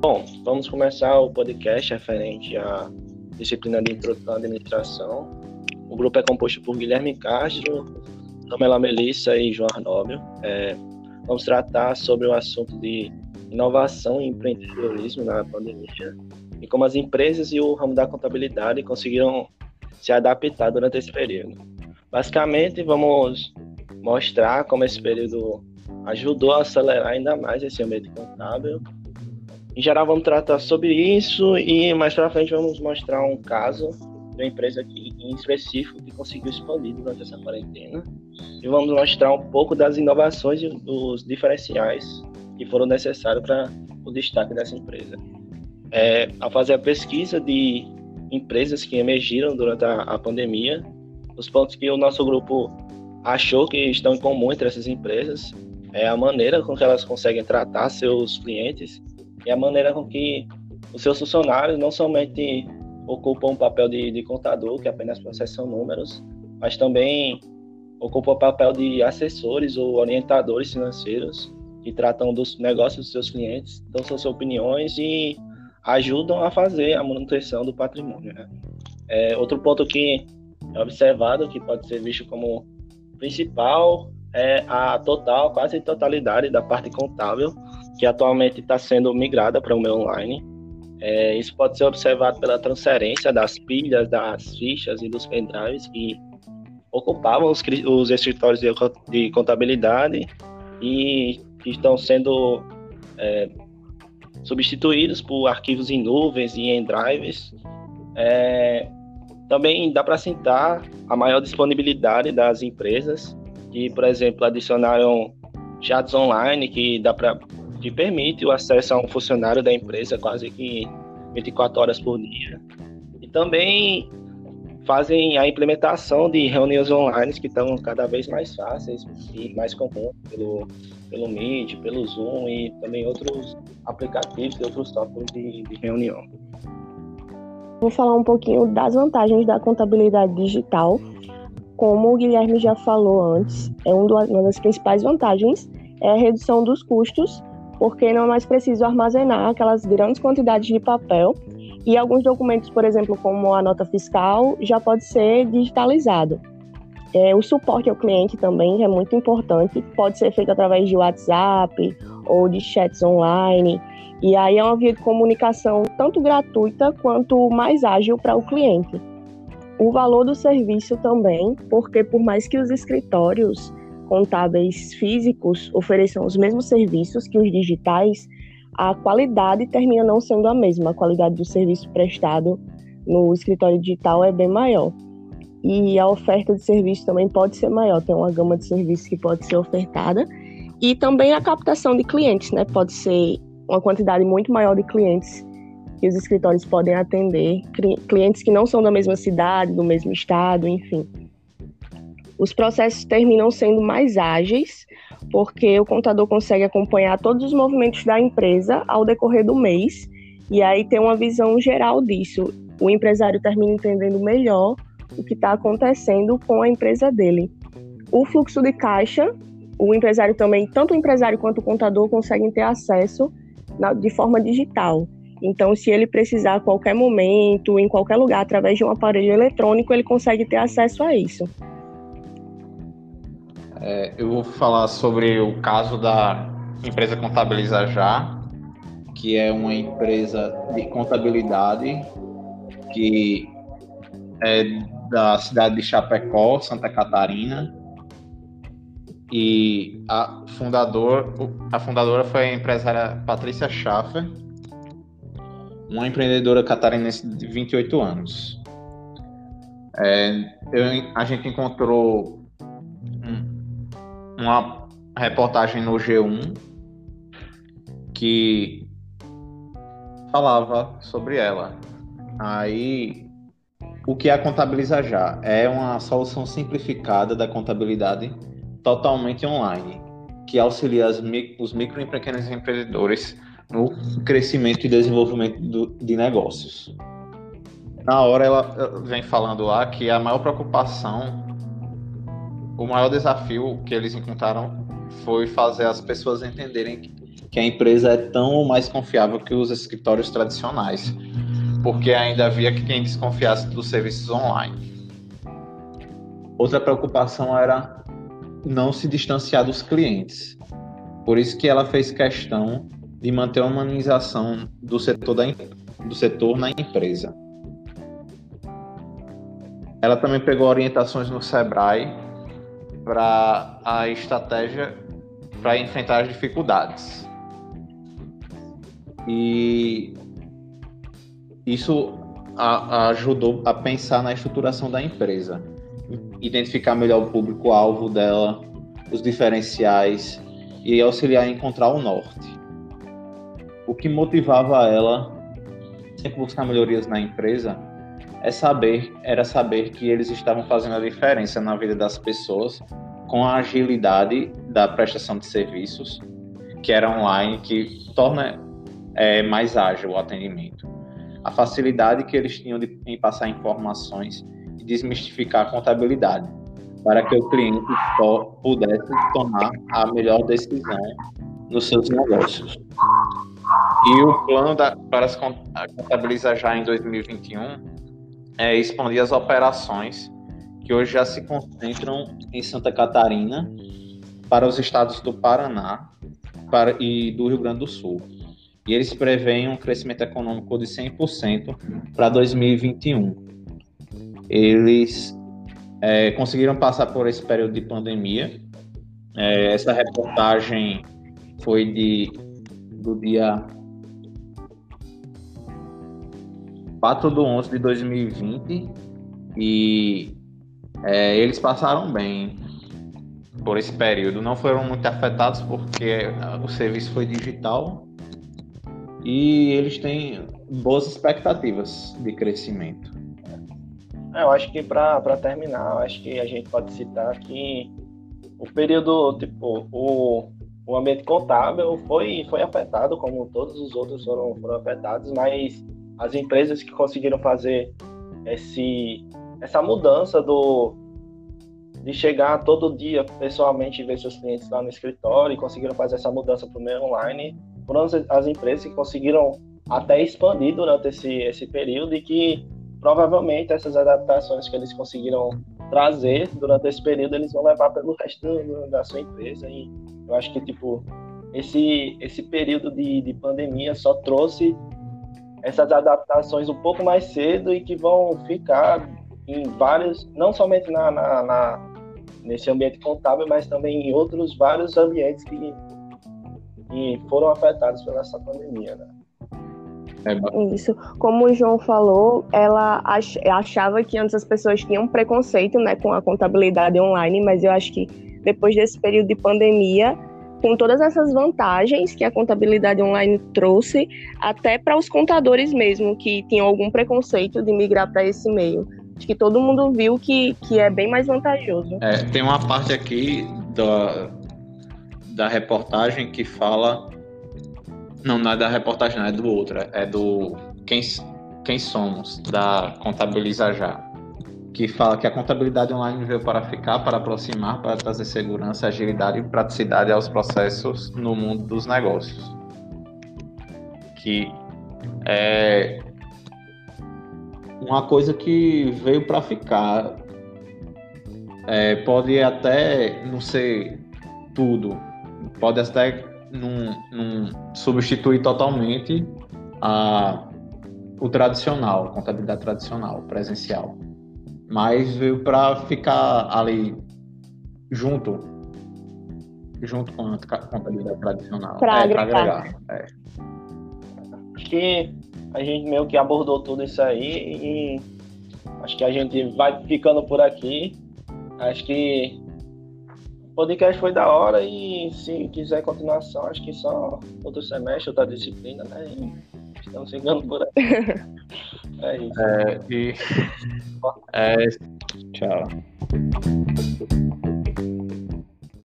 Bom, vamos começar o podcast referente à disciplina de introdução à administração. O grupo é composto por Guilherme Castro, Pamela Melissa e João Arnóbio. É, vamos tratar sobre o assunto de inovação e empreendedorismo na pandemia e como as empresas e o ramo da contabilidade conseguiram se adaptar durante esse período. Basicamente, vamos mostrar como esse período ajudou a acelerar ainda mais esse ambiente contábil. Em geral, vamos tratar sobre isso e mais para frente vamos mostrar um caso de uma empresa que, em específico que conseguiu expandir durante essa quarentena e vamos mostrar um pouco das inovações e dos diferenciais que foram necessários para o destaque dessa empresa. É, ao fazer a pesquisa de empresas que emergiram durante a, a pandemia, os pontos que o nosso grupo achou que estão em comum entre essas empresas é a maneira com que elas conseguem tratar seus clientes e a maneira com que os seus funcionários não somente ocupam o papel de, de contador, que apenas processam números, mas também ocupam o papel de assessores ou orientadores financeiros que tratam dos negócios dos seus clientes, dão suas opiniões e ajudam a fazer a manutenção do patrimônio. Né? É, outro ponto que é observado, que pode ser visto como principal, é a total, quase totalidade da parte contábil, que atualmente está sendo migrada para o meu online. É, isso pode ser observado pela transferência das pilhas, das fichas e dos pendrives que ocupavam os, os escritórios de, de, contabilidade e que estão sendo é, substituídos por arquivos em nuvens e em drives. É, também dá para citar a maior disponibilidade das empresas, que, por exemplo, adicionaram chats online que dá para que permite o acesso a um funcionário da empresa quase que 24 horas por dia. E também fazem a implementação de reuniões online que estão cada vez mais fáceis e mais comuns pelo, pelo Meet, pelo Zoom e também outros aplicativos e outros softwares de, de reunião. Vou falar um pouquinho das vantagens da contabilidade digital. Como o Guilherme já falou antes, é uma das principais vantagens é a redução dos custos, porque não é mais preciso armazenar aquelas grandes quantidades de papel e alguns documentos, por exemplo, como a nota fiscal, já pode ser digitalizado. É, o suporte ao cliente também é muito importante, pode ser feito através de WhatsApp ou de chats online. E aí é uma via de comunicação tanto gratuita quanto mais ágil para o cliente. O valor do serviço também, porque por mais que os escritórios contábeis físicos ofereçam os mesmos serviços que os digitais, a qualidade termina não sendo a mesma. A qualidade do serviço prestado no escritório digital é bem maior. E a oferta de serviço também pode ser maior, tem uma gama de serviços que pode ser ofertada. E também a captação de clientes, né? Pode ser uma quantidade muito maior de clientes que os escritórios podem atender, clientes que não são da mesma cidade, do mesmo estado, enfim. Os processos terminam sendo mais ágeis, porque o contador consegue acompanhar todos os movimentos da empresa ao decorrer do mês e aí ter uma visão geral disso. O empresário termina entendendo melhor o que está acontecendo com a empresa dele. O fluxo de caixa, o empresário também, tanto o empresário quanto o contador conseguem ter acesso na, de forma digital. Então, se ele precisar a qualquer momento, em qualquer lugar, através de um aparelho eletrônico, ele consegue ter acesso a isso. É, eu vou falar sobre o caso da empresa Contabiliza Já, que é uma empresa de contabilidade que é da cidade de Chapecó, Santa Catarina, e a, fundador, a fundadora foi a empresária Patrícia Schaffer, uma empreendedora catarinense de 28 anos. É, eu, a gente encontrou uma reportagem no G1 que falava sobre ela. Aí, o que é a Contabiliza Já? É uma solução simplificada da contabilidade totalmente online, que auxilia os micro e pequenos empreendedores no crescimento e desenvolvimento do, de negócios. Na hora ela vem falando lá que a maior preocupação, o maior desafio que eles encontraram foi fazer as pessoas entenderem que a empresa é tão mais confiável que os escritórios tradicionais, porque ainda havia quem desconfiasse dos serviços online. Outra preocupação era não se distanciar dos clientes. Por isso que ela fez questão de manter a humanização do setor, da, do setor na empresa. Ela também pegou orientações no Sebrae para a estratégia para enfrentar as dificuldades. E isso a, a ajudou a pensar na estruturação da empresa identificar melhor o público-alvo dela, os diferenciais e auxiliar a encontrar o norte. O que motivava ela sempre buscar melhorias na empresa é saber, era saber que eles estavam fazendo a diferença na vida das pessoas com a agilidade da prestação de serviços, que era online, que torna é, mais ágil o atendimento. A facilidade que eles tinham de, em passar informações desmistificar a contabilidade, para que o cliente pudesse tomar a melhor decisão nos seus negócios. E o plano da, para se contabilizar já em 2021 é expandir as operações que hoje já se concentram em Santa Catarina para os estados do Paraná para, e do Rio Grande do Sul. E eles preveem um crescimento econômico de 100% para 2021 eles é, conseguiram passar por esse período de pandemia. É, essa reportagem foi de, do dia 4 de 11 de 2020 e é, eles passaram bem por esse período. Não foram muito afetados porque o serviço foi digital e eles têm boas expectativas de crescimento. É, eu acho que para terminar, acho que a gente pode citar que o período, tipo, o, o ambiente contábil foi, foi afetado, como todos os outros foram, foram afetados, mas as empresas que conseguiram fazer esse, essa mudança do de chegar todo dia pessoalmente e ver seus clientes lá no escritório e conseguiram fazer essa mudança para o meio online, foram as, as empresas que conseguiram até expandir durante esse, esse período e que provavelmente essas adaptações que eles conseguiram trazer durante esse período eles vão levar pelo resto do, da sua empresa. E eu acho que tipo esse esse período de, de pandemia só trouxe essas adaptações um pouco mais cedo e que vão ficar em vários não somente na, na, na nesse ambiente contábil mas também em outros vários ambientes que, que foram afetados pela essa pandemia né? É Isso. Como o João falou, ela achava que antes as pessoas tinham preconceito né, com a contabilidade online, mas eu acho que depois desse período de pandemia, com todas essas vantagens que a contabilidade online trouxe, até para os contadores mesmo, que tinham algum preconceito de migrar para esse meio. Acho que todo mundo viu que, que é bem mais vantajoso. É, tem uma parte aqui da, da reportagem que fala não, não é da reportagem, não, é do outro. É do Quem, Quem Somos, da Contabiliza Já. Que fala que a contabilidade online veio para ficar, para aproximar, para trazer segurança, agilidade e praticidade aos processos no mundo dos negócios. Que é uma coisa que veio para ficar. É, pode até não ser tudo, pode até não, não substitui totalmente a, o tradicional, a contabilidade tradicional, presencial. Mas veio para ficar ali junto, junto com a contabilidade tradicional. Para é, agregar. agregar. É. Acho que a gente meio que abordou tudo isso aí e acho que a gente vai ficando por aqui. Acho que podcast foi da hora e se quiser continuação, acho que só outro semestre, outra disciplina, né? E estamos chegando por aí. é isso. É, e... é... Tchau.